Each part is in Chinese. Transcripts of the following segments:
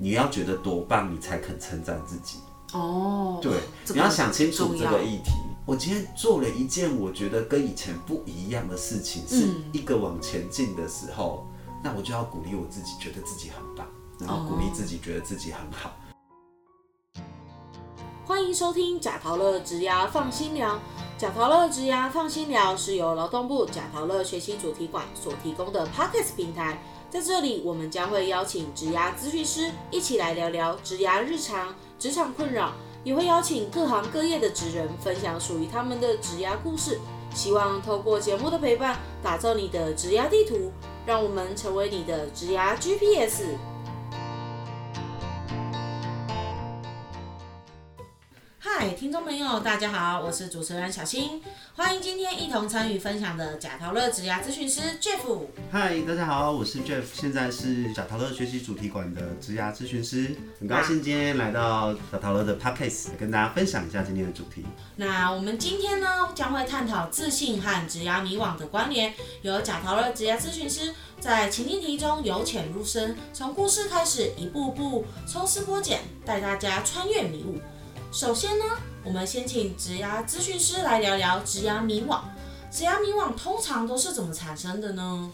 你要觉得多棒，你才肯称赞自己。哦，对，这个你要想清楚这个议题。我今天做了一件我觉得跟以前不一样的事情，是嗯一个往前进的时候，那我就要鼓励我自己，觉得自己很棒，然后鼓励自己，觉得自己很好。欢迎收听贾陶乐职牙放心聊。贾陶乐职牙放心聊是由劳动部贾陶乐学习主题馆所提供的 Podcast 平台。在这里，我们将会邀请职涯咨询师一起来聊聊职涯日常、职场困扰，也会邀请各行各业的职人分享属于他们的职涯故事。希望透过节目的陪伴，打造你的职涯地图，让我们成为你的职涯 GPS。嗨，听众朋友，大家好，我是主持人小新，欢迎今天一同参与分享的贾陶乐职涯咨询师 Jeff。嗨，大家好，我是 Jeff，现在是贾陶乐学习主题馆的职涯咨询师，很高兴今天来到贾陶乐的 Podcast，跟大家分享一下今天的主题。那我们今天呢，将会探讨自信和职涯迷惘的关联，由贾陶乐职涯咨询师在情境题中由浅入深，从故事开始，一步步抽丝剥茧，带大家穿越迷雾。首先呢，我们先请植牙咨询师来聊聊植牙迷惘。植牙迷惘通常都是怎么产生的呢？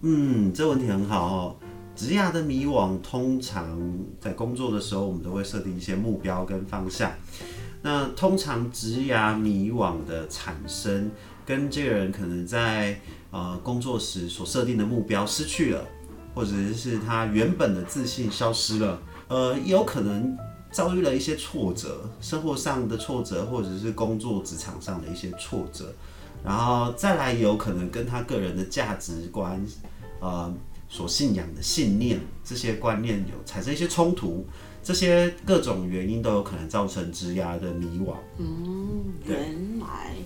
嗯，这问题很好哦。植牙的迷惘，通常在工作的时候，我们都会设定一些目标跟方向。那通常植牙迷惘的产生，跟这个人可能在呃工作时所设定的目标失去了，或者是他原本的自信消失了，呃，有可能遭遇了一些挫折，生活上的挫折，或者是工作职场上的一些挫折，然后再来有可能跟他个人的价值观，呃，所信仰的信念这些观念有产生一些冲突，这些各种原因都有可能造成职涯的迷惘。嗯，原来，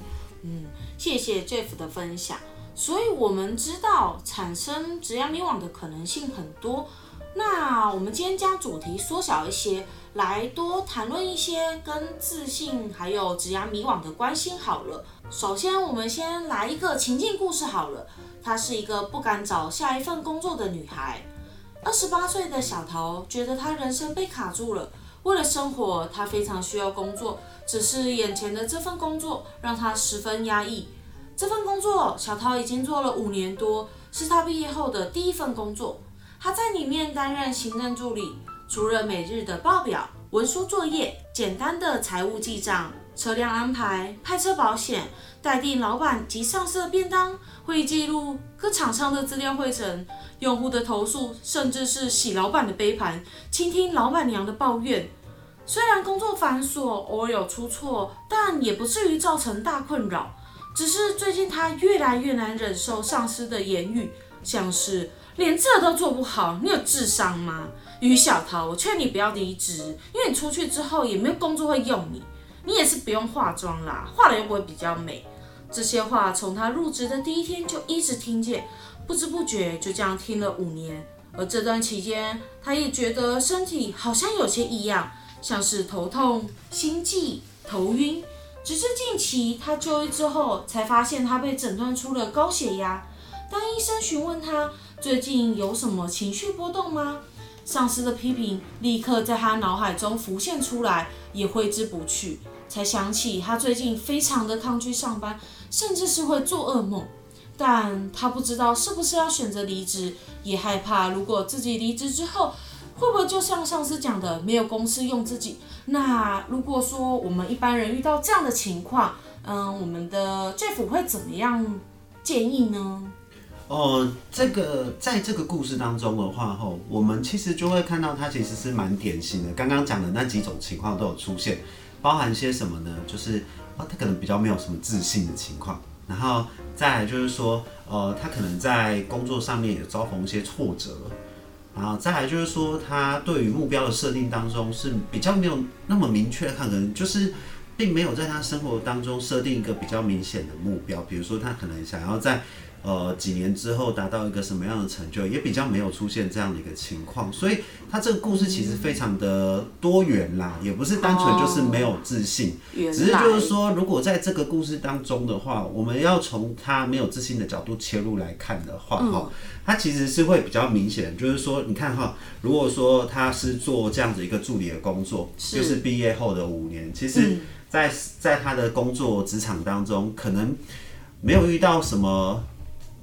嗯，谢谢 Jeff 的分享。所以我们知道产生职涯迷惘的可能性很多。那我们今天将主题缩小一些，来多谈论一些跟自信还有职业迷惘的关系好了。首先，我们先来一个情境故事好了。她是一个不敢找下一份工作的女孩。二十八岁的小桃觉得她人生被卡住了，为了生活，她非常需要工作，只是眼前的这份工作让她十分压抑。这份工作，小桃已经做了五年多，是她毕业后的第一份工作。她在里面担任行政助理，除了每日的报表、文书作业、简单的财务记账、车辆安排、派车保险、代订老板及上司的便当、会议记录、各厂商的资料汇整、用户的投诉，甚至是洗老板的杯盘、倾听老板娘的抱怨。虽然工作繁琐，偶尔有出错，但也不至于造成大困扰。只是最近他越来越难忍受上司的言语，像是连这都做不好，你有智商吗？于小桃，我劝你不要离职，因为你出去之后也没有工作会用你，你也是不用化妆啦，化了又不会比较美。这些话从他入职的第一天就一直听见，不知不觉就这样听了五年。而这段期间，他也觉得身体好像有些异样，像是头痛、心悸、头晕。直至近期他就医之后，才发现他被诊断出了高血压。当医生询问他最近有什么情绪波动吗？上司的批评立刻在他脑海中浮现出来，也挥之不去。才想起他最近非常的抗拒上班，甚至是会做噩梦。但他不知道是不是要选择离职，也害怕如果自己离职之后，会不会就像上司讲的，没有公司用自己？那如果说我们一般人遇到这样的情况，嗯，我们的 Jeff 会怎么样建议呢？哦，这个在这个故事当中的话，吼，我们其实就会看到它其实是蛮典型的。刚刚讲的那几种情况都有出现，包含些什么呢？就是啊，他可能比较没有什么自信的情况，然后再来就是说，呃，他可能在工作上面也遭逢一些挫折，然后再来就是说，他对于目标的设定当中是比较没有那么明确，可能就是并没有在他生活当中设定一个比较明显的目标，比如说他可能想要在呃几年之后达到一个什么样的成就，也比较没有出现这样的一个情况。所以他这个故事其实非常的多元啦，也不是单纯就是没有自信，原只是就是说，如果在这个故事当中的话，我们要从他没有自信的角度切入来看的话，哈、他其实是会比较明显，就是说，你看哈，如果说他是做这样子一个助理的工作，是就是毕业后的五年，其实在，在他的工作职场当中，可能没有遇到什么。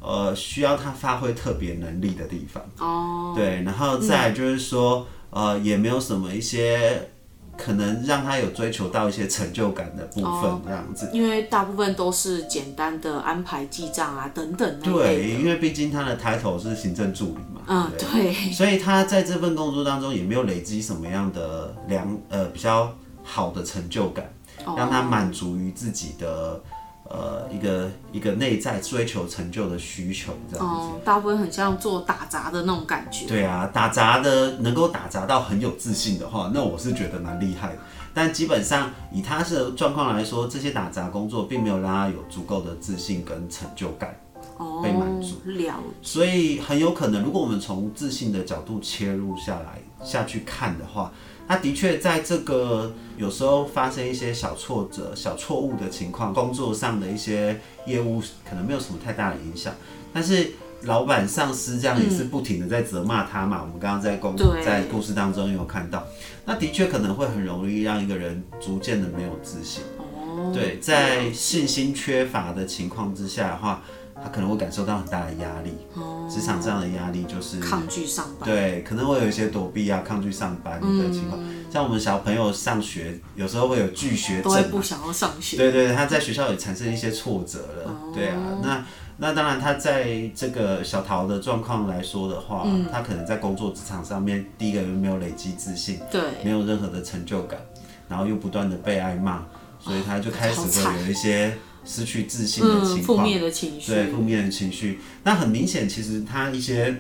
呃，需要他发挥特别能力的地方，哦，对，然后再就是说，呃，也没有什么一些可能让他有追求到一些成就感的部分哦这样子。因为大部分都是简单的安排记账啊等等那对，因为毕竟他的 title 是行政助理嘛，嗯，对，所以他在这份工作当中也没有累积什么样的良呃比较好的成就感，让他满足于自己的呃一个一个内在追求成就的需求这样子。哦，大部分很像做打杂的那种感觉。对啊，打杂的能够打杂到很有自信的话，那我是觉得蛮厉害的。但基本上以他的状况来说，这些打杂工作并没有让他有足够的自信跟成就感。哦，被满足了所以很有可能，如果我们从自信的角度切入下来下去看的话，他的确在这个有时候发生一些小挫折、小错误的情况，工作上的一些业务可能没有什么太大的影响，但是老板、上司这样也是不停的在责骂他嘛。我们刚刚在工对在故事当中有看到，那的确可能会很容易让一个人逐渐的没有自信。哦，对，在信心缺乏的情况之下的话，他可能会感受到很大的压力。职场上的压力就是抗拒上班。对，可能会有一些躲避啊、抗拒上班的情况。像我们小朋友上学，有时候会有拒学都会症嘛，不想要上学。对对，他在学校也产生一些挫折了。对啊，那那当然，他在这个小桃的状况来说的话，他可能在工作职场上面，第一个没有累积自信，对，没有任何的成就感，然后又不断的被挨骂，所以他就开始会有一些失去自信的嗯，情况。负面的情绪。对负面的情绪。那很明显，其实他一些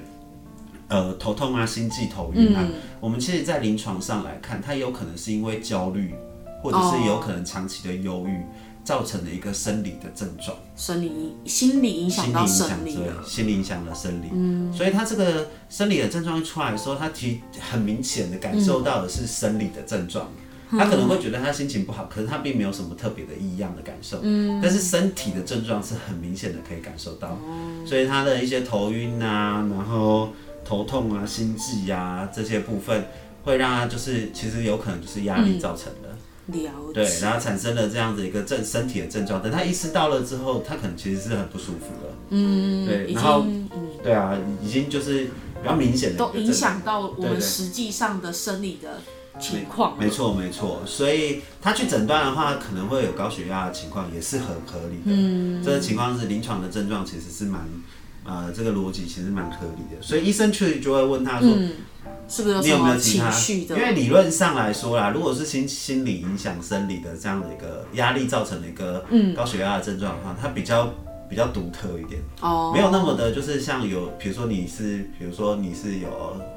呃头痛啊、心悸、头晕啊，嗯我们其实在临床上来看，它有可能是因为焦虑，或者是有可能长期的忧郁。造成的一个生理的症状，生理、心理影响到心理影响生理对。心理影响了生理，嗯，所以他这个生理的症状一出来的时候，他提很明显的感受到的是生理的症状，他可能会觉得他心情不好，可是他并没有什么特别的异样的感受，嗯，但是身体的症状是很明显的可以感受到，所以他的一些头晕啊，然后头痛啊、心悸啊这些部分，会让他就是其实有可能就是压力造成的。了对，然后产生了这样子一个症身体的症状，等他意识到了之后，他可能其实是很不舒服的。嗯，对已然后嗯。对啊，已经就是比较明显的都影症响到我们实际上的生理的情况。没错没错，所以他去诊断的话，可能会有高血压的情况，也是很合理的。嗯，这个情况是临床的症状，其实是蛮呃，这个逻辑其实蛮合理的。所以医生去就会问他说，嗯，是不是有你有没有其他？因？为理论上来说啦，如果是心心理影响生理的这样的一个压力造成的一个高血压的症状的话，它比较比较独特一点。哦，没有那么的，就是像有，比如说你是，比如说你是有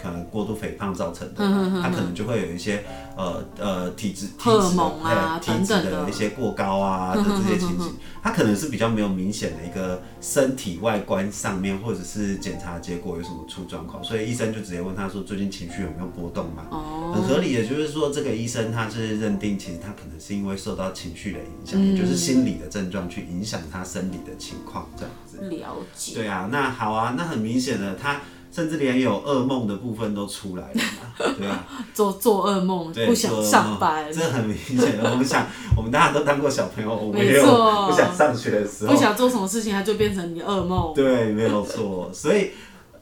可能过度肥胖造成的，它可能就会有一些呃呃体质、体嗯荷尔脂的蒙啊对体脂等等的的。一些过高啊的这些情形，它可能是比较没有明显的一个身体外观上面或者是检查结果有什么出状况，所以医生就直接问他说最近情绪有没有波动嘛？哦，很合理的，就是说这个医生他是认定，其实他可能是因为受到情绪的影响，嗯也就是心理的症状去影响他生理的情况这样子。了解。对啊，那好啊，那很明显的，他甚至连有噩梦的部分都出来了嘛，对啊，做做噩梦，不想上班，这很明显的。我们想，我们大家都当过小朋友，我们没也有不想上学的时候不，想做什么事情，它就变成你噩梦。对，没有错。所以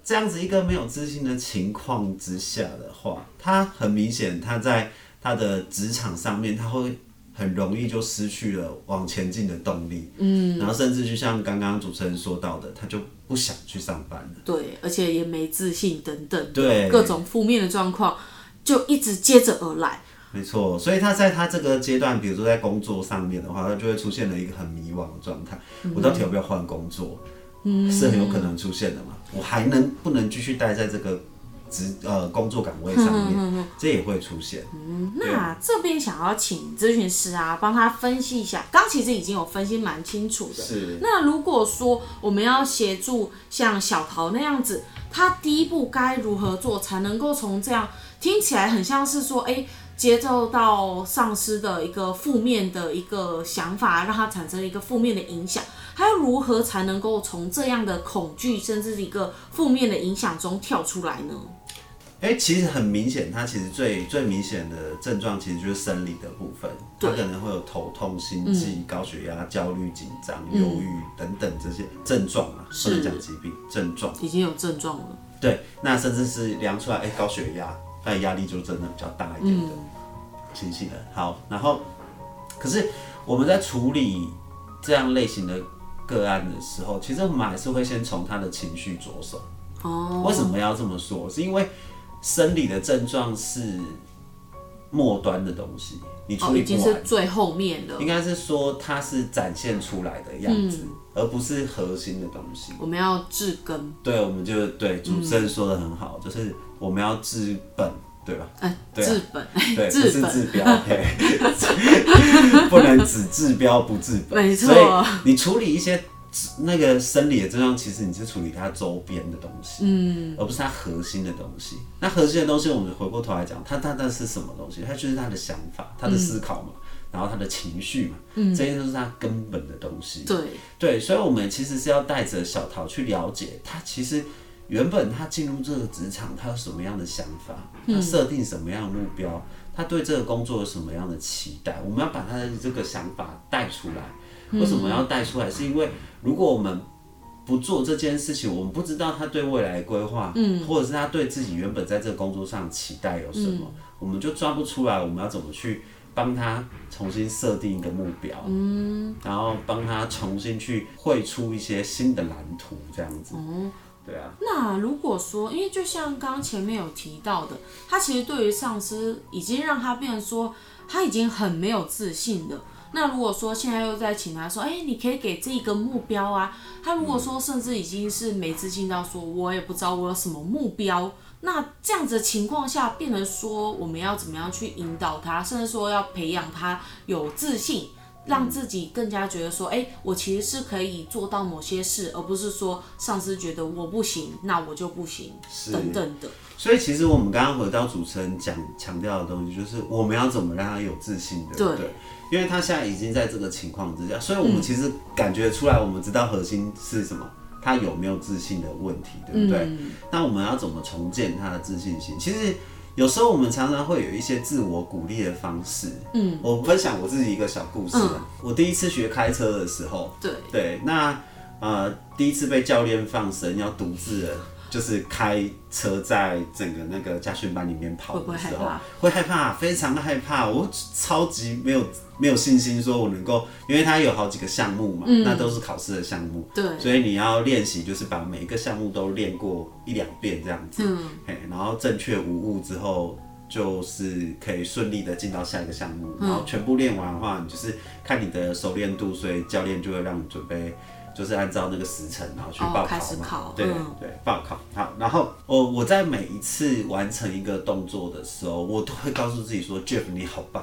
这样子一个没有自信的情况之下的话，他很明显，他在他的职场上面，他会很容易就失去了往前进的动力。嗯，然后甚至就像刚刚主持人说到的，他就不想去上班了。对，而且也没自信等等对各种负面的状况，就一直接着而来。没错，所以他在他这个阶段，比如说在工作上面的话，他就会出现了一个很迷惘的状态。我到底要不要换工作？嗯，是很有可能出现的嘛。我还能不能继续待在这个职呃工作岗位上面，这也会出现。那这边想要请咨询师啊，帮他分析一下。刚其实已经有分析蛮清楚的。是。那如果说我们要协助像小桃那样子，他第一步该如何做，才能够从这样听起来很像是说，哎，接受到上司的一个负面的一个想法，让他产生一个负面的影响，他要如何才能够从这样的恐惧甚至一个负面的影响中跳出来呢？哎，其实很明显，它其实最最明显的症状其实就是生理的部分，它可能会有头痛、心悸、高血压、焦虑、紧张、忧郁等等这些症状啊，不能讲疾病症状，已经有症状了。对，那甚至是量出来，哎，高血压，那压力就真的比较大一点的情形了。好，然后，可是我们在处理这样类型的个案的时候，其实我们还是会先从他的情绪着手。哦，为什么要这么说？是因为生理的症状是末端的东西，你处理不完，最后面的，应该是说它是展现出来的样子，而不是核心的东西。我们要治根，对，我们就对主持人说的很好，就是我们要治本，对吧？哎，治本，对，不是治标，不能只治标不治本，没错。所以你处理一些。那个生理的症状，其实你是处理它周边的东西，嗯，而不是它核心的东西。那核心的东西，我们回过头来讲，它它它是什么东西？它就是他的想法、他的思考嘛，然后他的情绪嘛，嗯，这些都是他根本的东西。对对，所以我们其实是要带着小桃去了解他，其实原本他进入这个职场，他有什么样的想法，他设定什么样的目标，他对这个工作有什么样的期待，我们要把他的这个想法带出来。为什么要带出来？是因为如果我们不做这件事情，我们不知道他对未来规划，嗯，或者是他对自己原本在这个工作上期待有什么，我们就抓不出来。我们要怎么去帮他重新设定一个目标，嗯，然后帮他重新去绘出一些新的蓝图，这样子，嗯，对啊。那如果说，因为就像刚刚前面有提到的，他其实对于上司已经让他变成说，他已经很没有自信了。那如果说现在又在请他说，哎，你可以给这一个目标啊。他如果说甚至已经是没自信到说，我也不知道我有什么目标。那这样子的情况下，变成说我们要怎么样去引导他，甚至说要培养他有自信，让自己更加觉得说，哎，我其实是可以做到某些事，而不是说上司觉得我不行，那我就不行，等等的。所以其实我们刚刚回到主持人讲强调的东西，就是我们要怎么让他有自信，对不对？因为他现在已经在这个情况之下，所以我们其实感觉出来，我们知道核心是什么，他有没有自信的问题，对不对？那我们要怎么重建他的自信心？其实有时候我们常常会有一些自我鼓励的方式。嗯，我分享我自己一个小故事。我第一次学开车的时候，对对，那呃，第一次被教练放生，要独自。就是开车在整个那个驾训班里面跑的时候，会害怕，非常的害怕。我超级没有没有信心，说我能够，因为它有好几个项目嘛，那都是考试的项目，对，所以你要练习，就是把每一个项目都练过一两遍这样子，嗯，嘿，然后正确无误之后，就是可以顺利的进到下一个项目，然后全部练完的话，你就是看你的熟练度，所以教练就会让你准备。就是按照那个时辰，然后去报考嘛。对对，报考好。然后我我在每一次完成一个动作的时候，我都会告诉自己说：“Jeff，你好棒。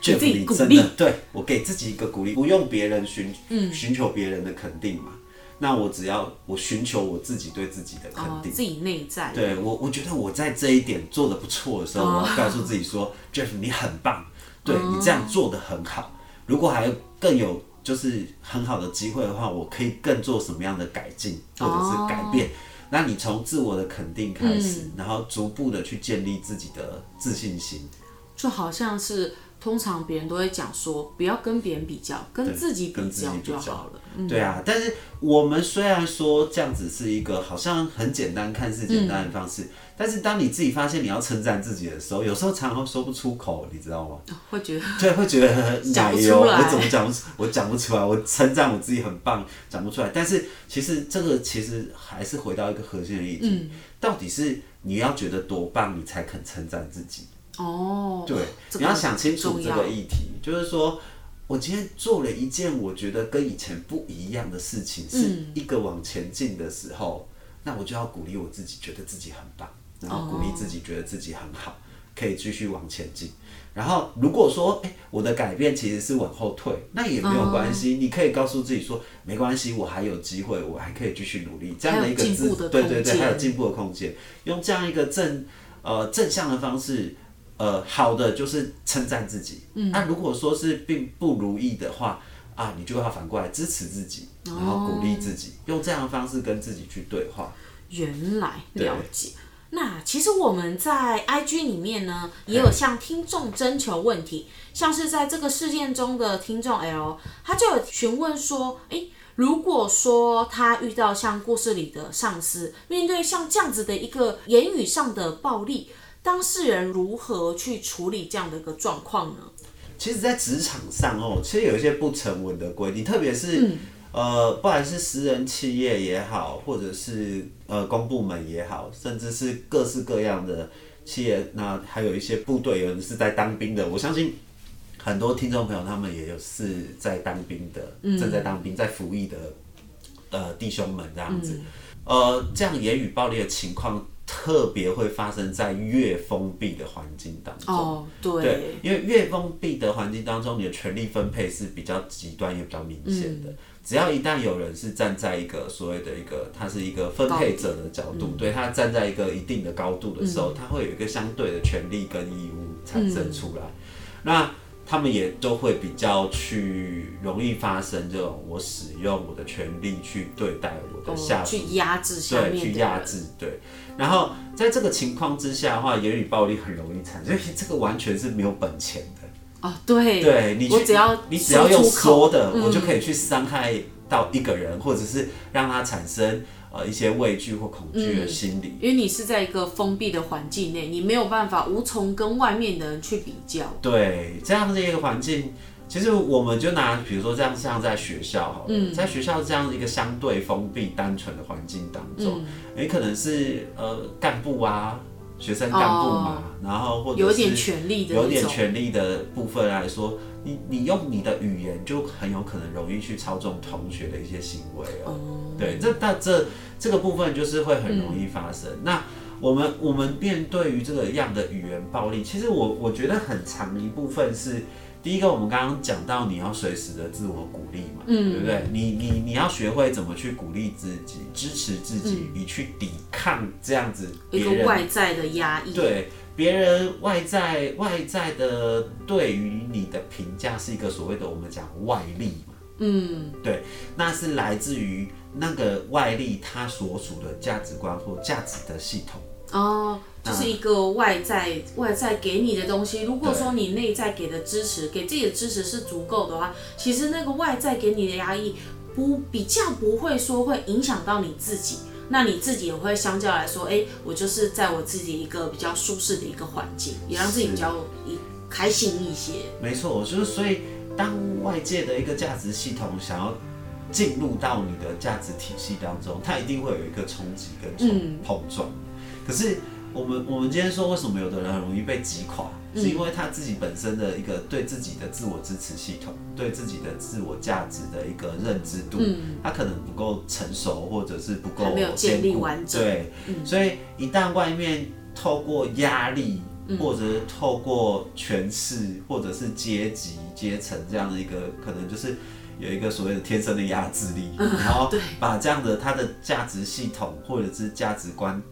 ”Jeff，你真的对我给自己一个鼓励，不用别人寻寻求别人的肯定嘛。那我只要我寻求我自己对自己的肯定，自己内在。对我，我觉得我在这一点做的不错的时候，我要告诉自己说：“Jeff，你很棒，对你这样做的很好。如果还更有。”就是很好的机会的话，我可以更做什么样的改进或者是改变？那你从自我的肯定开始，然后逐步的去建立自己的自信心，就好像是。通常别人都会讲说，不要跟别人比较，跟自己比较就好了。对啊，但是我们虽然说这样子是一个好像很简单、看似简单的方式，但是当你自己发现你要称赞自己的时候，有时候常常说不出口，你知道吗？会觉得 对，会觉得讲不出来。我怎么讲不出？我讲不出来。我称赞我自己很棒，讲不出来。但是其实这个其实还是回到一个核心的议题，到底是你要觉得多棒，你才肯称赞自己。哦，对，你要想清楚这个议题，就是说我今天做了一件我觉得跟以前不一样的事情，是一个往前进的时候，那我就要鼓励我自己，觉得自己很棒，然后鼓励自己，觉得自己很好，可以继续往前进。然后如果说，哎、我的改变其实是往后退，那也没有关系，你可以告诉自己说，没关系，我还有机会，我还可以继续努力，这样的一个对对对，还有进步的空间，用这样一个正呃正向的方式。呃，好的就是称赞自己。嗯，那如果说是并不如意的话，啊，你就要反过来支持自己，然后鼓励自己，用这样的方式跟自己去对话。原来了解。那其实我们在 IG 里面呢，也有向听众征求问题，像是在这个事件中的听众 L，他就有询问说，诶，如果说他遇到像故事里的上司，面对像这样子的一个言语上的暴力，当事人如何去处理这样的一个状况呢？其实，在职场上哦，其实有一些不成文的规定，特别是、呃，不管是私人企业也好，或者是呃公部门也好，甚至是各式各样的企业，那还有一些部队，有人是在当兵的，我相信。很多听众朋友，他们也有是在当兵的，正在当兵、在服役的呃弟兄们这样子，呃，这样言语暴力的情况特别会发生在越封闭的环境当中。哦，对，对，因为越封闭的环境当中，你的权力分配是比较极端也比较明显的。只要一旦有人是站在一个所谓的一个，他是一个分配者的角度，对他站在一个一定的高度的时候，他会有一个相对的权利跟义务产生出来。那他们也都会比较去容易发生这种我使用我的权利去对待我的下哦，属去压制下对，去压制，对。然后在这个情况之下的话，言语暴力很容易产生，这个完全是没有本钱的。哦，对，对你去，我只要你只要用说的，我就可以去伤害到一个人，或者是让他产生呃一些畏惧或恐惧的心理。因为你是在一个封闭的环境内，你没有办法无从跟外面的人去比较。对，这样的一个环境，其实我们就拿比如说这样像在学校好了，嗯在学校这样一个相对封闭、单纯的环境当中，嗯你、可能是呃干部啊，学生干部嘛，然后或者有点是权力的有点，权力的部分来说，你你用你的语言就很有可能容易去操纵同学的一些行为哦。对，这但这这个部分就是会很容易发生。那我们我们面对于这个样的语言暴力，其实我我觉得很长一部分是。第一个，我们刚刚讲到你要随时的自我鼓励嘛，嗯对不对？你你你要学会怎么去鼓励自己、支持自己，你去抵抗这样子一个别人外在的压抑。对别人外在外在的对于你的评价是一个所谓的我们讲外力嘛，嗯，对，那是来自于那个外力它所属的价值观或价值的系统。哦，就是一个外在外在给你的东西。如果说你内在给的支持，给自己的支持是足够的话，其实那个外在给你的压抑不比较不会说会影响到你自己。那你自己也会相较来说，哎、我就是在我自己一个比较舒适的一个环境，也让自己比较一开心一些。没错，我就是所以当外界的一个价值系统想要进入到你的价值体系当中，它一定会有一个冲击跟嗯碰撞。可是我们我们今天说，为什么有的人很容易被击垮，嗯。是因为他自己本身的一个对自己的自我支持系统，对自己的自我价值的一个认知度，他可能不够成熟，或者是不够嗯还没有建立坚固完整嗯。对，所以一旦外面透过压力，嗯。或者是透过权势，或者是阶级阶层这样的一个，可能就是有一个所谓的天生的压制力，然后把这样的他的价值系统或者是价值观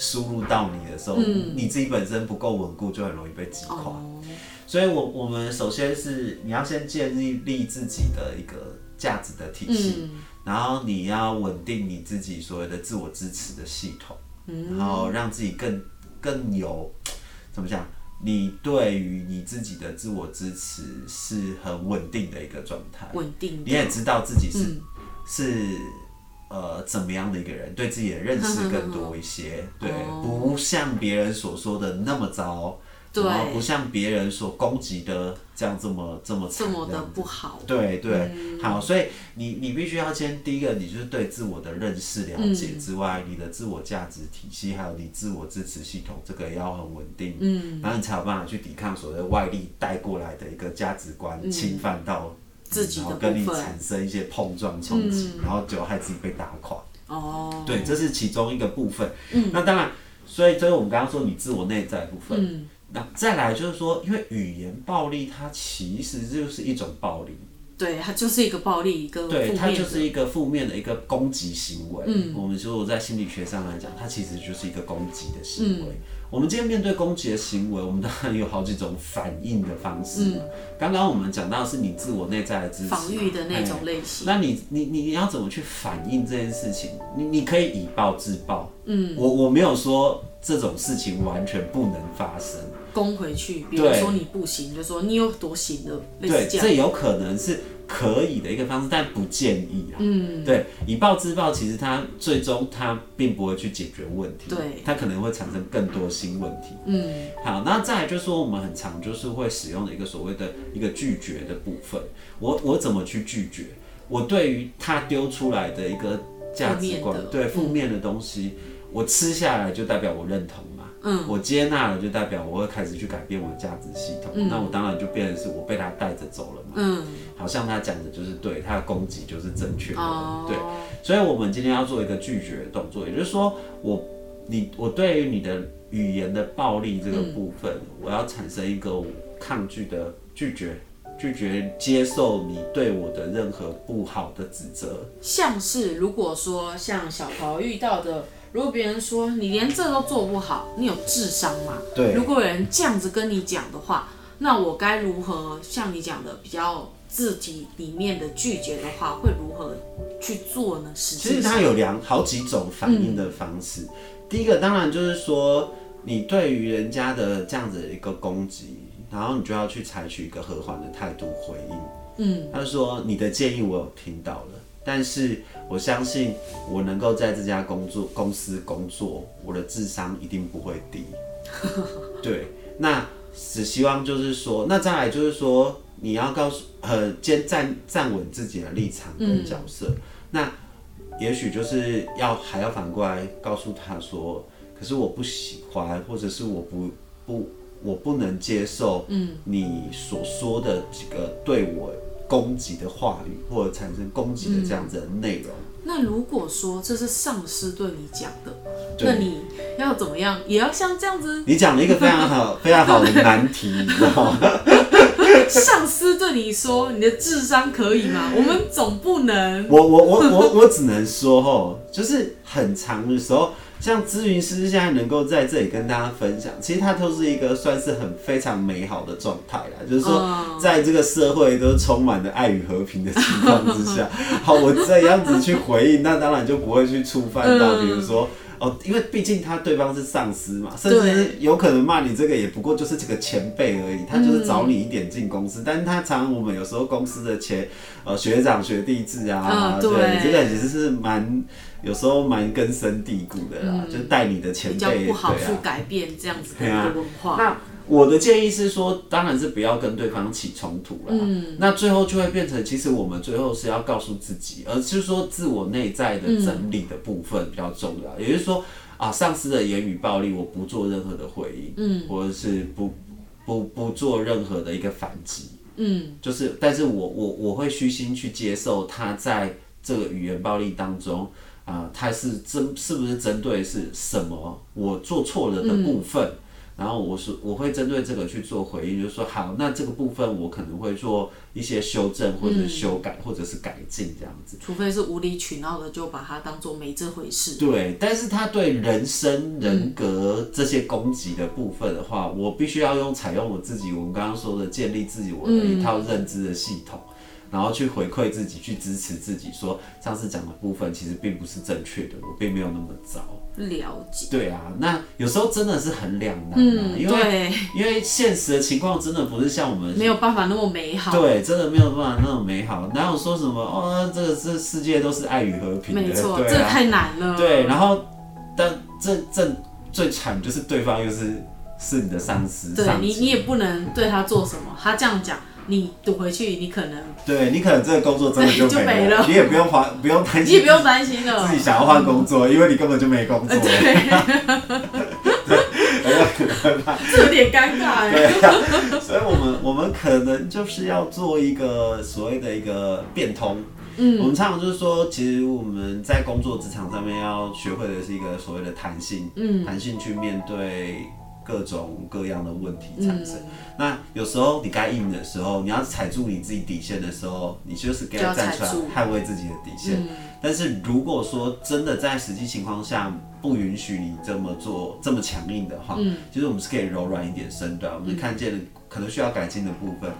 输入到你的时候，你自己本身不够稳固，就很容易被击垮。哦，所以我我们首先是你要先建立立自己的一个价值的体系，然后你要稳定你自己所谓的自我支持的系统，然后让自己更更有怎么讲？你对于你自己的自我支持是很稳定的一个状态，稳定。你也知道自己是、是呃怎么样的一个人，对自己的认识更多一些，对，不像别人所说的那么糟，对。然后不像别人所攻击的这样这么这么这么的不好。对对，好，所以你你必须要先第一个，你就是对自我的认识了解之外，你的自我价值体系，还有你自我支持系统，这个要很稳定，嗯，然后你才有办法去抵抗所谓外力带过来的一个价值观侵犯到自己的然后跟你产生一些碰撞冲击，然后就害自己被打垮。哦，对，这是其中一个部分。嗯，那当然，所以这是我们刚刚说你自我内在部分。嗯，那再来就是说，因为语言暴力它其实就是一种暴力，对，它就是一个暴力，一个对，它就是一个负面的一个攻击行为。嗯，我们说在心理学上来讲，它其实就是一个攻击的行为。嗯我们今天面对攻击的行为，我们当然有好几种反应的方式嘛。刚刚我们讲到的是你自我内在的支持，嗯防御的那哎种类型。那你你你要怎么去反应这件事情？你你可以以暴制暴。嗯，我我没有说这种事情完全不能发生。攻回去，比如说你不行，就说你有多行了，类对，似这有可能是可以的一个方式，但不建议啊。嗯，对，以暴制暴，其实它最终它并不会去解决问题，对它可能会产生更多新问题。嗯，好，那再来就是说，我们很常就是会使用的一个所谓的一个拒绝的部分。我我怎么去拒绝？我对于他丢出来的一个价值观对负面的东西，我吃下来就代表我认同嘛。嗯，我接纳了就代表我会开始去改变我的价值系统。那我当然就变成是我被他带着走了嘛。嗯，好像他讲的就是对，他的攻击就是正确的。哦，对，所以我们今天要做一个拒绝的动作，也就是说，我你我对于你的语言的暴力这个部分，我要产生一个抗拒的拒绝，拒绝接受你对我的任何不好的指责。像是如果说像小桃遇到的，如果别人说你连这都做不好，你有智商吗？对如果有人这样子跟你讲的话，那我该如何像你讲的比较自己里面的拒绝的话，会如何去做呢？实其实际上，它有两好几种反应的方式。第一个当然就是说，你对于人家的这样子的一个攻击，然后你就要去采取一个和缓的态度回应。嗯，他说你的建议我有听到了，但是我相信我能够在这家工作公司工作，我的智商一定不会低。对，那只希望就是说，那再来就是说，你要告诉呃，先站站稳自己的立场跟角色。那也许就是要还要反过来告诉他说，可是我不喜欢，或者是我不不我不能接受，嗯，你所说的几个对我攻击的话语，或者产生攻击的这样子的内容。那如果说这是上司对你讲的，那你要怎么样？也要像这样子，你讲了一个非常好、非常好的难题，你知道吗？上司对你说你的智商可以吗？我们总不能，我我我我我只能说吼，就是很长的时候，像咨询师现在能够在这里跟大家分享，其实它都是一个算是很非常美好的状态啦。就是说，嗯在这个社会都充满了爱与和平的情况之下，好，我这样子去回应，那当然就不会去触犯到，嗯比如说。哦，因为毕竟他对方是上司嘛，甚至有可能骂你这个也不过就是这个前辈而已，他就是找你一点进公司，但是他常常我们有时候公司的前呃学长学弟制啊，嗯对这个其实是蛮有时候蛮根深蒂固的啦，就是带你的前比辈，较不好去改变这样子的文化。那我的建议是说，当然是不要跟对方起冲突啦。嗯，那最后就会变成，其实我们最后是要告诉自己，而是说自我内在的整理的部分比较重要。也就是说，啊，上司的言语暴力，我不做任何的回应，嗯，或者是不不不做任何的一个反击，嗯，就是，但是我我我会虚心去接受他在这个语言暴力当中。啊、他是针是不是针对是什么我做错了的部分，然后我是我会针对这个去做回应，就是说好，那这个部分我可能会做一些修正或者修改、或者是改进这样子。除非是无理取闹的，就把它当做没这回事。对，但是他对人生、人格这些攻击的部分的话，我必须要用采用我自己我们刚刚说的建立自己我的一套认知的系统，然后去回馈自己，去支持自己，说上次讲的部分其实并不是正确的，我并没有那么糟。了解。对啊，那有时候真的是很两难啊，嗯，因为对，因为现实的情况真的不是像我们没有办法那么美好。对，真的没有办法那么美好，哪有说什么哦，这个这世界都是爱与和平的，没错，对啊，这太难了。对，然后但这这最惨就是对方又是是你的上司，对你你也不能对他做什么，他这样讲，你赌回去，你可能对你可能这个工作真的就 就没没了。你也不用花不用担心你也不用担心了自。己想要换工作，因为你根本就没工作，对。这有点尴尬哎。对啊，所以我们我们可能就是要做一个所谓的一个变通，嗯，我们常常就是说，其实我们在工作职场上面要学会的是一个所谓的弹性，嗯，弹性去面对各种各样的问题产生。那有时候你该硬的时候，你要踩住你自己底线的时候，你就是该站出来捍卫自己的底线。但是如果说真的在实际情况下不允许你这么做这么强硬的话，嗯，其实我们是可以柔软一点身段，我们看见可能需要改进的部分。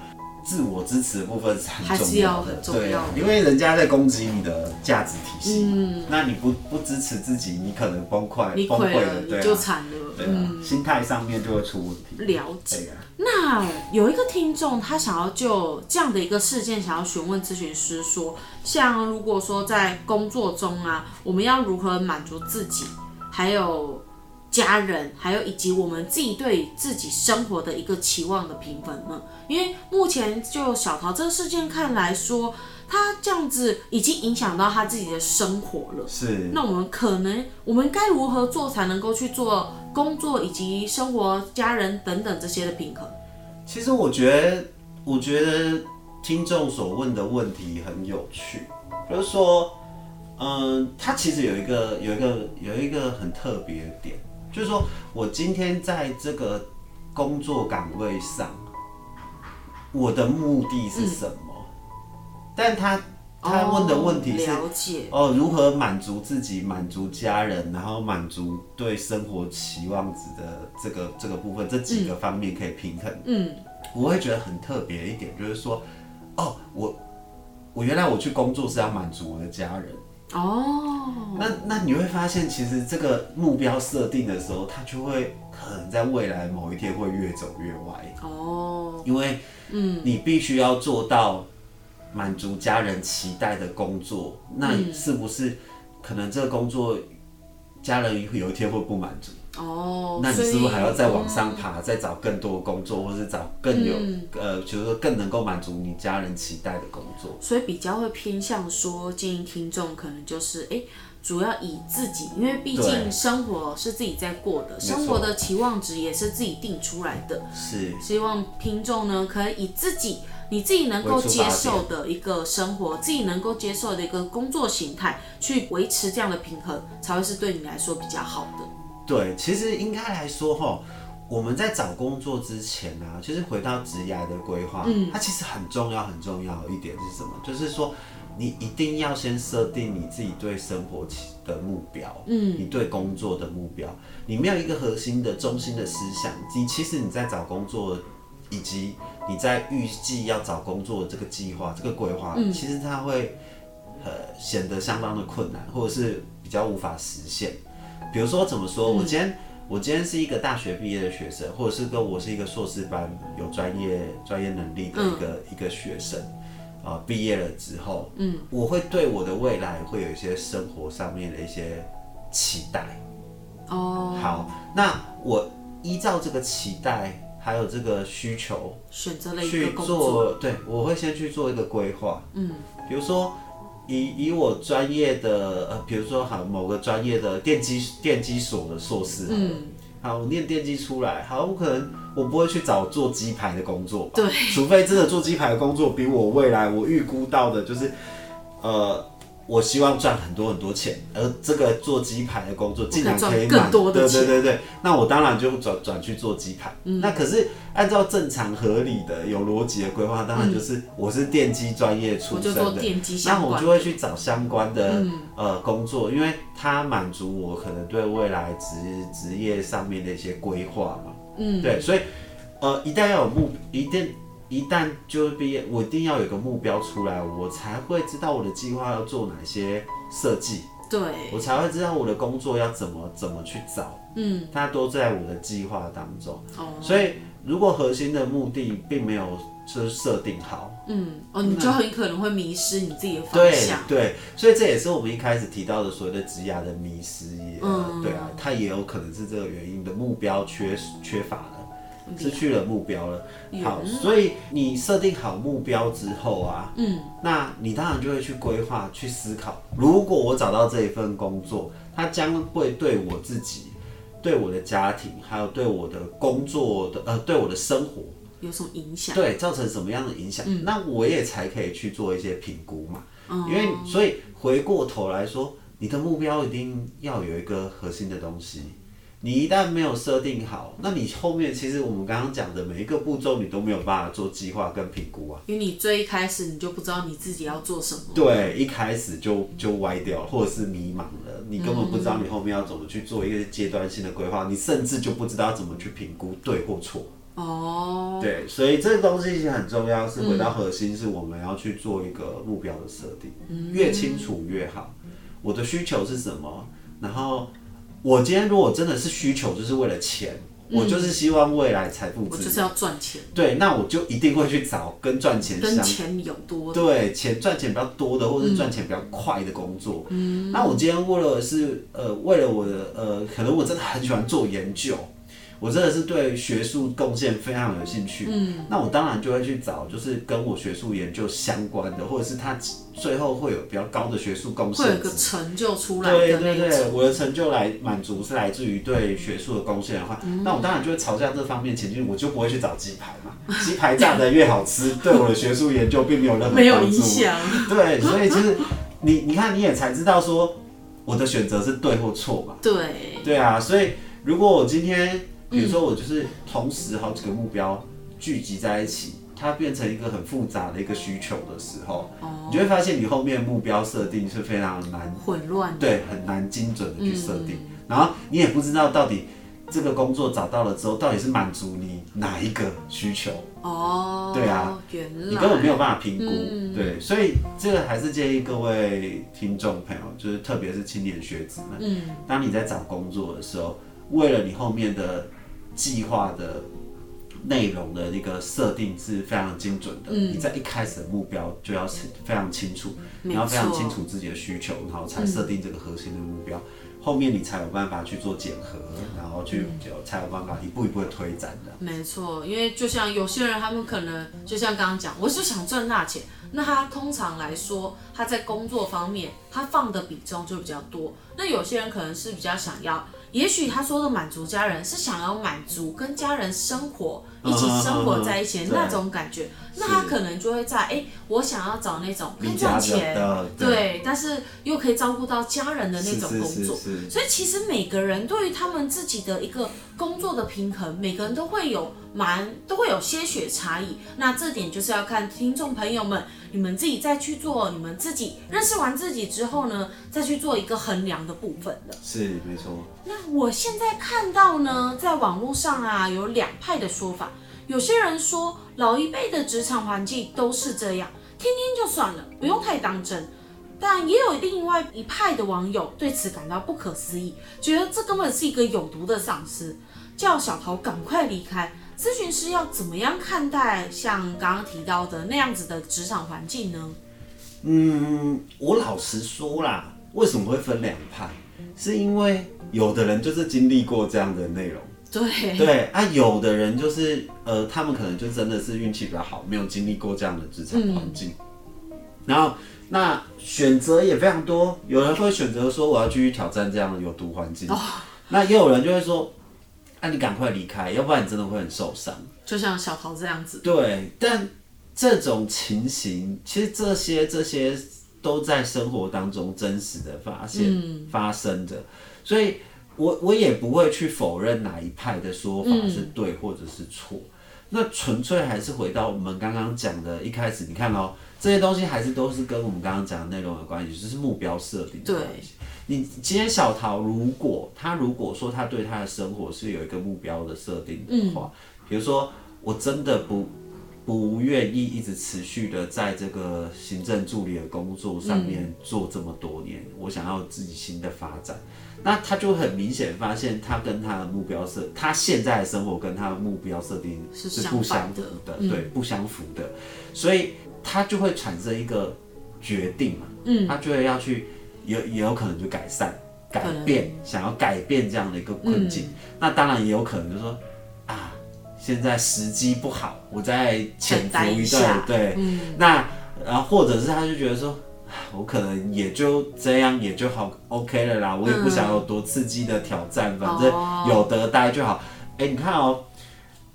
自我支持的部分是很重要的，对，因为人家在攻击你的价值体系，嗯，那你不不支持自己，你可能崩溃，崩溃了，对，就惨了，对啊，心态上面就会出问题。了解。那有一个听众，他想要就这样的一个事件，想要询问咨询师说，像如果说在工作中啊，我们要如何满足自己，还有。家人，还有以及我们自己对自己生活的一个期望的评分呢？因为目前就小桃这个事件看来说，他这样子已经影响到他自己的生活了。是。那我们可能，我们该如何做才能够去做工作以及生活、家人等等这些的平衡？其实我觉得，我觉得听众所问的问题很有趣，就是说，嗯，他其实有一个有一个有一个很特别的点。就是说，我今天在这个工作岗位上，我的目的是什么？但他他问的问题是哦，如何满足自己、满足家人，然后满足对生活期望值的这个这个部分，这几个方面可以平衡。嗯，我会觉得很特别一点，就是说，哦，我我原来我去工作是要满足我的家人。哦，那那你会发现，其实这个目标设定的时候，它就会可能在未来某一天会越走越歪。哦，因为嗯，你必须要做到满足家人期待的工作，那是不是可能这个工作家人有一天会不满足？哦，那你是不是还要再往上爬，再找更多工作，或是找更有呃，就是说更能够满足你家人期待的工作？所以比较会偏向说，建议听众可能就是哎，主要以自己，因为毕竟生活是自己在过的，生活的期望值也是自己定出来的。是，希望听众呢可以以自己你自己能够接受的一个生活，自己能够接受的一个工作形态，去维持这样的平衡，才会是对你来说比较好的。对，其实应该来说哈，我们在找工作之前呢，其实回到职涯的规划，嗯，它其实很重要很重要一点是什么？就是说，你一定要先设定你自己对生活的目标，嗯，你对工作的目标，你没有一个核心的中心的思想，你其实你在找工作以及你在预计要找工作这个计划这个规划，其实它会呃显得相当的困难，或者是比较无法实现。比如说怎么说？我今天我今天是一个大学毕业的学生，或者是跟我是一个硕士班有专业专业能力的一个一个学生，啊，毕业了之后，嗯，我会对我的未来会有一些生活上面的一些期待。哦，好，那我依照这个期待还有这个需求，选择了一个去做，对我会先去做一个规划。嗯，比如说。以以我专业的呃，比如说好某个专业的电机电机所的硕士，嗯，好，我念电机出来，好，我可能我不会去找做鸡排的工作，对，除非真的做鸡排的工作比我未来我预估到的就是，呃。我希望赚很多很多钱，而这个做鸡排的工作竟然可以更多的对对对对，那我当然就转转去做鸡排。那可是按照正常合理的有逻辑的规划，当然就是我是电机专业出身的，那我就会去找相关的呃工作，因为它满足我可能对未来职职业上面的一些规划嘛。嗯，对，所以呃一旦要有目，一定。一旦就是毕业，我一定要有个目标出来，我才会知道我的计划要做哪些设计，对。我才会知道我的工作要怎么怎么去找，嗯，它都在我的计划当中。哦，所以如果核心的目的并没有就是设定好，嗯，哦，你就很可能会迷失你自己的方向。对。对，所以这也是我们一开始提到的所谓的职涯的迷失，也对啊，它也有可能是这个原因的目标缺缺乏了。失去了目标了，好，所以你设定好目标之后啊，嗯，那你当然就会去规划、去思考，如果我找到这一份工作，它将会对我自己、对我的家庭，还有对我的工作的呃，对我的生活有什么影响？对，造成什么样的影响？那我也才可以去做一些评估嘛。因为所以回过头来说，你的目标一定要有一个核心的东西。你一旦没有设定好，那你后面其实我们刚刚讲的每一个步骤，你都没有办法做计划跟评估啊。因为你最一开始你就不知道你自己要做什么。对，一开始就就歪掉，或者是迷茫了，你根本不知道你后面要怎么去做一个阶段性的规划，你甚至就不知道怎么去评估对或错。哦，对，所以这个东西其实很重要，是回到核心，是我们要去做一个目标的设定，越清楚越好。我的需求是什么？然后我今天如果真的是需求，就是为了钱，我就是希望未来财富自由，我就是要赚钱，对，那我就一定会去找跟赚钱相跟钱有多的。对，钱赚钱比较多的，或者是赚钱比较快的工作。嗯，那我今天为了是呃，为了我的呃，可能我真的很喜欢做研究，我真的是对学术贡献非常有兴趣。嗯，那我当然就会去找就是跟我学术研究相关的，或者是他最后会有比较高的学术贡献会有个成就出来对对对，我的成就来满足是来自于对学术的贡献的话，嗯那我当然就会朝向这方面前进，我就不会去找鸡排嘛，鸡排炸的越好吃，对我的学术研究并没有任何没有。影响，对，所以其实你你看你也才知道说我的选择是对或错嘛。对，对啊，所以如果我今天比如说我就是同时好几个目标聚集在一起，它变成一个很复杂的一个需求的时候，你就会发现你后面目标设定是非常难混乱的。对，很难精准的去设定，然后你也不知道到底这个工作找到了之后，到底是满足你哪一个需求，哦，对啊，原来。你根本没有办法评估。嗯。对，所以这个还是建议各位听众朋友，就是特别是青年学子们，嗯，当你在找工作的时候，为了你后面的计划的。内容的一个设定是非常精准的，嗯你在一开始的目标就要是非常清楚，你要非常清楚自己的需求，然后才设定这个核心的目标，后面你才有办法去做检核，然后去就才有办法一步一步的推展的。没错，因为就像有些人，他们可能就像刚刚讲，我就想赚大钱，那他通常来说，他在工作方面他放的比重就比较多。那有些人可能是比较想要，也许他说的满足家人是想要满足跟家人生活一起生活在一起那种感觉，那他可能就会在哎、我想要找那种可以赚钱，对，但是又可以照顾到家人的那种工作。所以其实每个人对于他们自己的一个工作的平衡，每个人都会有蛮都会有些许差异。那这点就是要看听众朋友们，你们自己再去做，你们自己认识完自己之后呢，再去做一个衡量的部分的。是没错。那我现在看到呢，在网络上啊有两派的说法，有些人说老一辈的职场环境都是这样，听听就算了，不用太当真。但也有另外一派的网友对此感到不可思议，觉得这根本是一个有毒的丧尸，叫小桃赶快离开。咨询师要怎么样看待像刚刚提到的那样子的职场环境呢？嗯，我老实说啦，为什么会分两派？是因为有的人就是经历过这样的内容，对，对啊，有的人就是呃，他们可能就真的是运气比较好，没有经历过这样的职场环境。然后那选择也非常多，有人会选择说我要继续挑战这样的有毒环境，那也有人就会说，啊，你赶快离开，要不然你真的会很受伤。就像小桃这样子，对，但这种情形，其实这些这些都在生活当中真实的发现、发生的，所以我我也不会去否认哪一派的说法是对或者是错。那纯粹还是回到我们刚刚讲的，一开始你看哦，这些东西还是都是跟我们刚刚讲的内容有关系，就是目标设定的关系。你今天小桃如果他如果说他对他的生活是有一个目标的设定的话，比如说我真的不不愿意一直持续的在这个行政助理的工作上面做这么多年，我想要自己新的发展，那他就很明显发现他跟他的目标设，他现在的生活跟他的目标设定是是不相符的，对，不相符的，所以他就会产生一个决定嘛，嗯，他就会要去也也有可能就改善、改变，想要改变这样的一个困境。那当然也有可能就是说啊，现在时机不好，我再潜伏一一下段，对，那然后或者是他就觉得说。啊我可能也就这样，也就好 OK 了啦。我也不想有多刺激的挑战，反正有得待就好。哎、你看哦，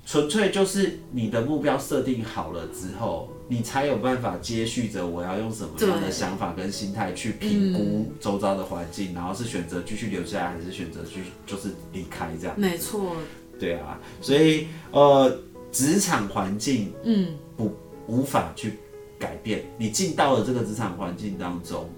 纯粹就是你的目标设定好了之后，你才有办法接续着我要用什么样的想法跟心态去评估周遭的环境，然后是选择继续留下来，还是选择去就是离开这样。没错，对啊，所以呃，职场环境嗯，不无法去改变，你进到了这个职场环境当中。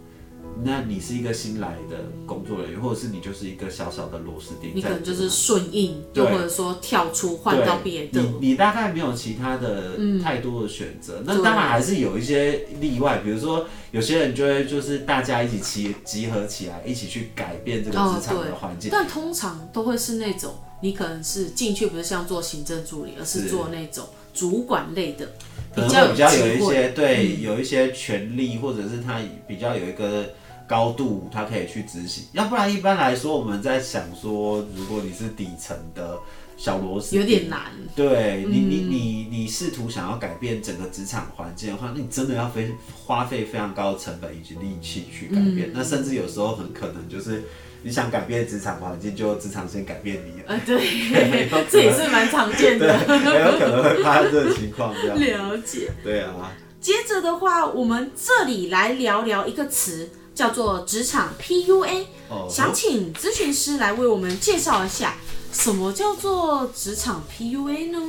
那你是一个新来的工作人员，或者是你就是一个小小的螺丝钉，你可能就是顺应，又或者说跳出换到别的，你你大概没有其他的太多的选择。那当然还是有一些例外，比如说有些人就会就是大家一起集集合起来，一起去改变这个哦职场的环境。但通常都会是那种你可能是进去不是像做行政助理，而是是做那种主管类的，比较比较有一些对、有一些权利，或者是他比较有一个高度，他可以去执行。要不然一般来说，我们在想说，如果你是底层的小螺丝，有点难。对你，你嗯你你试图想要改变整个职场环境的话，那你真的要非花费非常高的成本以及力气去改嗯变。那甚至有时候很可能就是你想改变职场环境，就职场先改变你了。呃，对，这也是蛮常见对，的。很有可能会发生这种情况，这样。了解。对啊，接着的话，我们这里来聊聊一个词，叫做职场 PUA。哦，想请咨询师来为我们介绍一下，什么叫做职场 PUA 呢？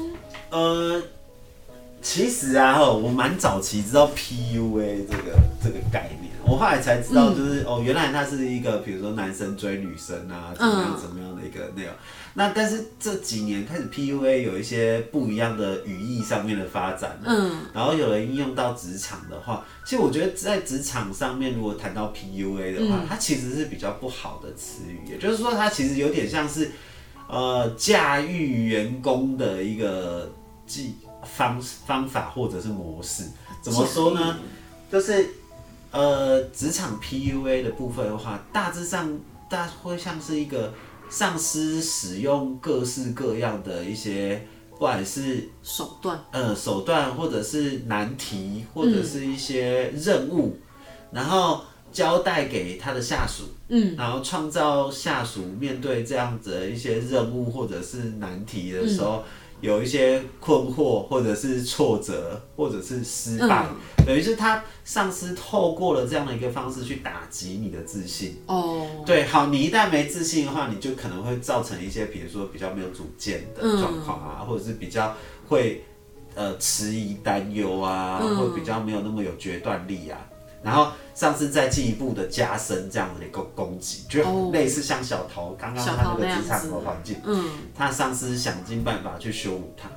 呃，其实啊，吼，我蛮早期知道 PUA 这个这个概念，我后来才知道，就是、哦，原来它是一个，比如说男生追女生啊，怎么样嗯怎么样的一个内容。那但是这几年开始 PUA 有一些不一样的语义上面的发展，嗯，然后有人应用到职场的话，其实我觉得在职场上面，如果谈到 PUA 的话，它其实是比较不好的词语，也就是说，它其实有点像是呃驾驭员工的一个技方方法或者是模式。怎么说呢？就是呃职场 PUA 的部分的话，大致上大会像是一个上司使用各式各样的一些，不管是手段，呃手段，或者是难题，或者是一些任务，然后交代给他的下属，嗯，然后创造下属面对这样子的一些任务或者是难题的时候。有一些困惑，或者是挫折，或者是失败，等于是他上司透过了这样的一个方式去打击你的自信。哦，对，好，你一旦没自信的话，你就可能会造成一些，比如说比较没有主见的状况啊，或者是比较会呃迟疑、担忧啊，嗯或比较没有那么有决断力啊。然后上司再进一步的加深这样的一个攻击，就哦。类似像小桃刚刚小他那个职场的环境，嗯，他上司想尽办法去羞辱他，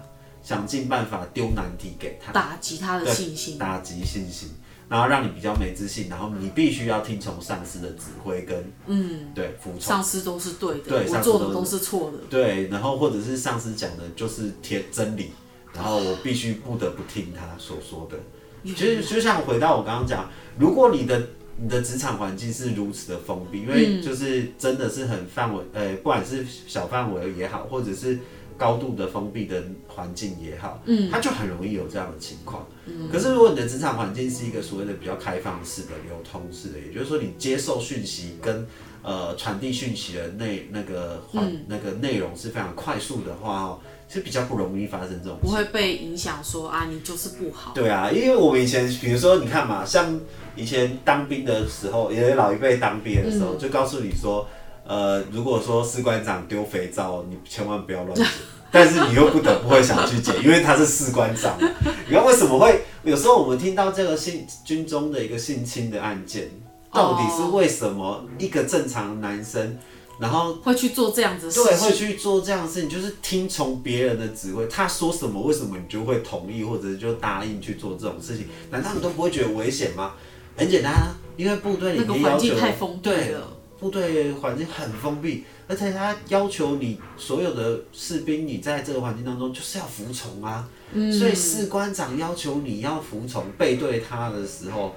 想尽办法丢难题给他，打击他的信心，打击信心，然后让你比较没自信，然后你必须要听从上司的指挥跟嗯，对服从。上司都是对的，对做的都是错的，对，然后或者是上司讲的就是天真理，然后我必须不得不听他所说的。其实就像回到我刚刚讲，如果你的你的职场环境是如此的封闭，因为就是真的是很范围，呃，不管是小范围也好，或者是高度的封闭的环境也好，嗯，它就很容易有这样的情况。可是如果你的职场环境是一个所谓的比较开放式的、流通式的，也就是说你接受讯息跟呃传递讯息的内那个环、那个内容是非常快速的话哦，是比较不容易发生这种不会被影响说啊，你就是不好，对啊，因为我们以前，比如说你看嘛，像以前当兵的时候，也有老一辈当兵的时候，就告诉你说，呃，如果说士官长丢肥皂，你千万不要乱捡。但是你又不得不会想去捡，因为他是士官长嘛。你看为什么会有时候我们听到这个性军中的一个性侵的案件，到底是为什么一个正常男生，然后会去做这样子的对，会，去做这样的事情，就是听从别人的指挥，他说什么，为什么你就会同意或者就答应去做这种事情？难道你都不会觉得危险吗？很简单啊，因为部队里面要求太封闭对了，部队环境很封闭，而且他要求你所有的士兵，你在这个环境当中就是要服从啊。嗯所以士官长要求你要服从，背对他的时候，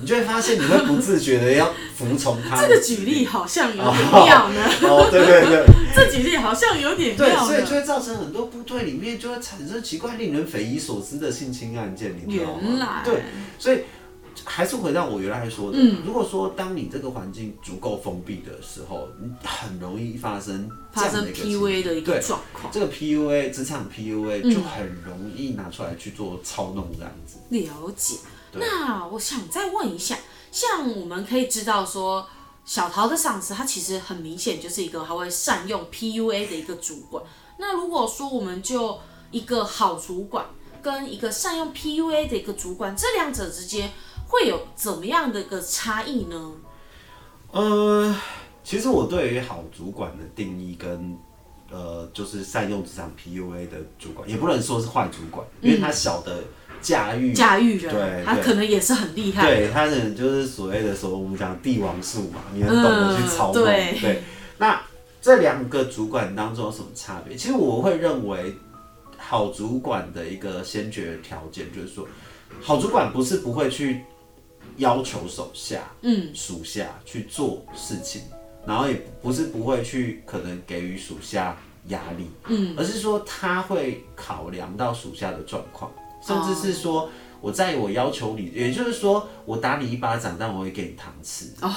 你就会发现你会不自觉的要服从他的 这个。举例好像有点妙呢，哦，对对对。这举例好像有点对，妙所以就呢。会造成很多部队里面就会产生奇怪、令人匪夷所思的性侵案件，你知道吗？原，对，所以还是回到我原来说的，嗯如果说当你这个环境足够封闭的时候，你很容易发生这发生 PUA 的一个对状况。这个 PUA 职场 PUA 嗯就很容易拿出来去做操弄这样子。了解。那我想再问一下，像我们可以知道说，小桃的上司他其实很明显就是一个他会善用 PUA 的一个主管。那如果说我们就一个好主管跟一个善用 PUA 的一个主管，这两者之间会有怎么样的一个差异呢？呃，其实我对于好主管的定义跟呃，就是善用职场 PUA 的主管，也不能说是坏主管，因为他晓得驾驭，驾驭人，对对他可能也是很厉害。对他可能就是所谓的说我们讲帝王术嘛，你很懂得去操嗯弄。对那这两个主管当中有什么差别？其实我会认为，好主管的一个先决条件就是说，好主管不是不会去要求手下、嗯，属下去做事情，然后也不是不会去可能给予属下压力，嗯，而是说他会考量到属下的状况，甚至是说。我在我要求你，也就是说，我打你一巴掌，但我会给你糖吃。哦，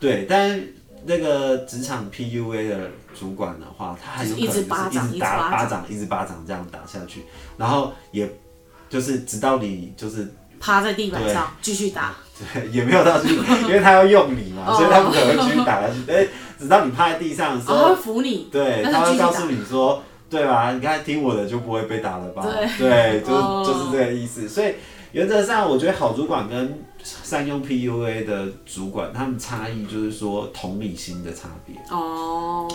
对，但那个职场 PUA 的主管的话，他很有可能就是一直巴掌一直打巴掌，一直巴掌这样打下去，然后也就是直到你就是趴在地板上继续打。对，也没有到去，因为他要用你嘛，哦所以他不可能继续打下去。哎，直到你趴在地上的时候，他会候，扶你。对，他会告诉你说，对吧？你看听我的就不会被打了吧？对对，就 哦就是这个意思。所以原则上，我觉得好主管跟善用 PUA 的主管，他们差异就是说同理心的差别。哦，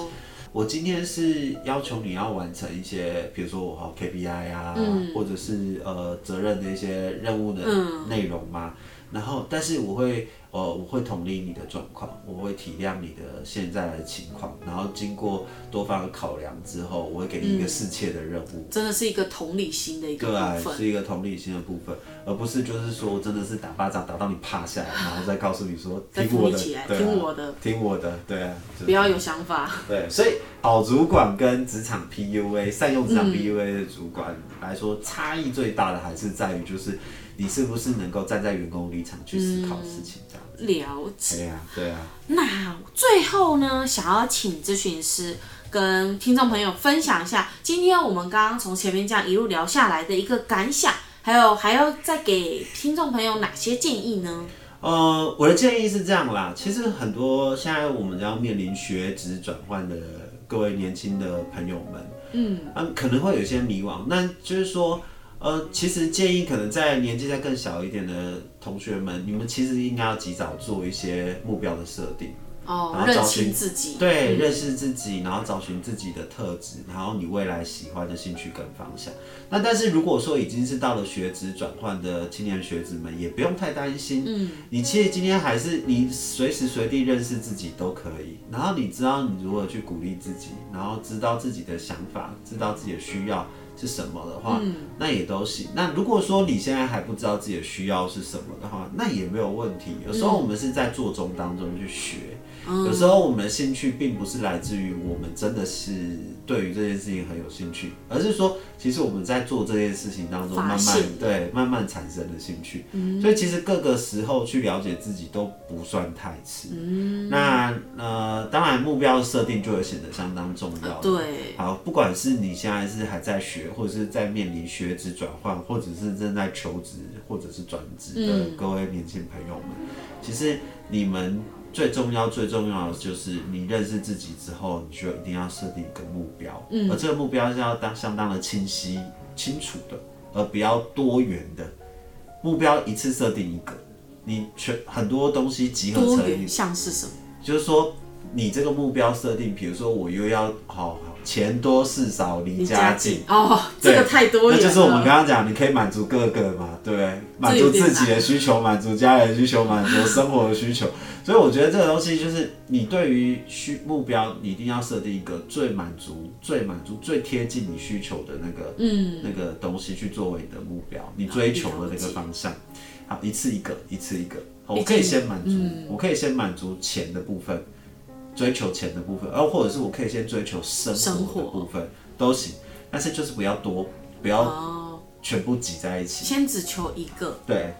我今天是要求你要完成一些，比如说我好 KPI 啊，嗯或者是呃责任的一些任务的嗯内容嘛。然后，但是我会呃我会同理你的状况，我会体谅你的现在的情况，然后经过多方的考量之后，我会给你一个适切的任务。真的是一个同理心的一个部对，分。是一个同理心的部分，而不是就是说真的是打巴掌打到你趴下来，然后再告诉你说再听我的，起来，对啊听我的，听我的，对啊，就是不要有想法。对，所以好主管跟职场 PUA 善用职嗯场 PUA 的主管来说，差异最大的还是在于就是你是不是能够站在员工立场去思考事情这样子。了解。对啊，对啊。那最后呢，想要请咨询师跟听众朋友分享一下，今天我们刚刚从前面这样一路聊下来的一个感想，还有还要再给听众朋友哪些建议呢？呃，我的建议是这样啦，其实很多现在我们要面临学职转换的各位年轻的朋友们，嗯，嗯，可能会有些迷惘，那就是说，呃，其实建议可能在年纪再更小一点的同学们，你们其实应该要及早做一些目标的设定。哦，然后找寻清自己，对，认识自己，然后找寻自己的特质，然后你未来喜欢的兴趣跟方向。那但是如果说已经是到了学职转换的青年学子们，也不用太担心。嗯，你其实今天还是你随时随地认识自己都可以，然后你知道你如何去鼓励自己，然后知道自己的想法，知道自己的需要是什么的话，那也都行。那如果说你现在还不知道自己的需要是什么的话，那也没有问题。有时候我们是在做中当中去学。有时候我们的兴趣并不是来自于我们真的是对于这件事情很有兴趣，而是说，其实我们在做这件事情当中慢慢对慢慢产生的兴趣。所以其实各个时候去了解自己都不算太迟。那呃，当然目标设定就会显得相当重要。对，好，不管是你现在是还在学，或者是在面临学职转换，或者是正在求职或者是转职的嗯各位年轻朋友们，其实你们最重要、最重要的就是你认识自己之后，你就一定要设定一个目标，嗯而这个目标是要当相当的清晰、清楚的，而不要多元的。目标一次设定一个，你全很多东西集合成像是什么？就是说，你这个目标设定，比如说我又要好好钱多事少离家近，哦，这个太多了。那就是我们刚刚讲，你可以满足各个嘛，对不对？满足自己的需求，满足家人的需求，满足生活的需求。所以我觉得这个东西就是你对于需目标，你一定要设定一个最满足、最满足、最贴近你需求的那个嗯，那个东西去作为你的目标，你追求的那个方向。好，一次一个，一次一个。我可以先满足，嗯我可以先满足钱的部分，追求钱的部分，而或者是我可以先追求生生活部分都行，但是就是不要多，不要哦，全部挤在一起。先只求一个，对，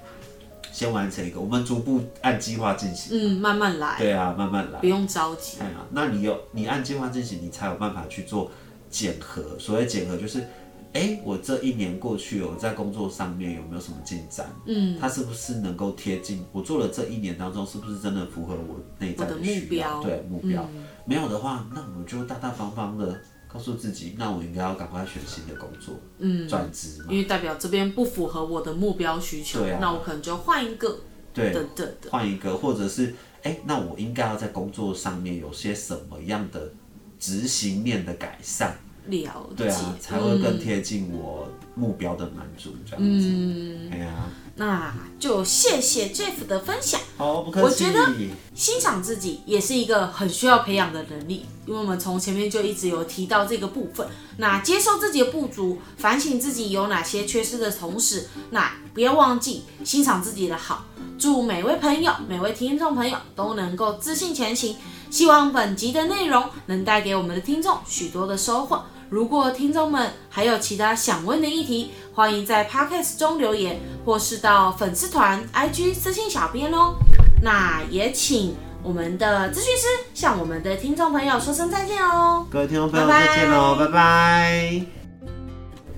先完成一个，我们逐步按计划进行。嗯，慢慢来，对啊，慢慢来不。用着急。哎呀，那你有你按计划进行，你才有办法去做检核。所谓检核就是，哎、我这一年过去了，我在工作上面有没有什么进展？嗯，它是不是能够贴近我做了这一年当中，是不是真的符合我内在的需要？目标。对目标，嗯。没有的话，那我就大大方方的告诉自己，那我应该要赶快选新的工作，嗯，转职嘛。因。为代表这边不符合我的目标需求，对啊。那我可能就换一个。对，等等的。换一个，或者是哎、那我应该要在工作上面有些什么样的执行面的改善？了解，对啊，才会更贴近我目标的满足这样子。嗯，哎呀，那就谢谢 Jeff 的分享。好，不客气。我觉得欣赏自己也是一个很需要培养的能力，因为我们从前面就一直有提到这个部分。那接受自己的不足，反省自己有哪些缺失的同时，那不要忘记欣赏自己的好。祝每位朋友、每位听众朋友都能够自信前行。希望本集的内容能带给我们的听众许多的收获。如果听众们还有其他想问的议题，欢迎在 podcast 中留言，或是到粉丝团、IG 私信小编哦。那也请我们的咨询师向我们的听众朋友说声再见哦。各位听众朋友再见喽，拜拜。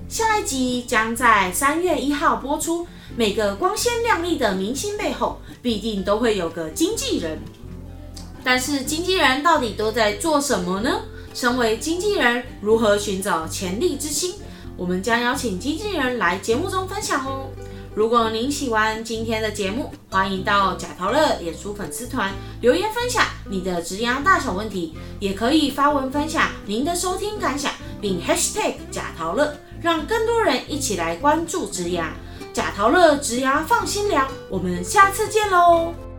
下一集将在三月一号播出。每个光鲜亮丽的明星背后，必定都会有个经纪人。但是经纪人到底都在做什么呢？身为经纪人，如何寻找潜力之星？我们将邀请经纪人来节目中分享哦。如果您喜欢今天的节目，欢迎到贾陶乐演出粉丝团留言分享你的职涯大小问题，也可以发文分享您的收听感想，并 hashtag 贾陶乐，让更多人一起来关注职涯。贾陶乐职涯放心聊，我们下次见喽。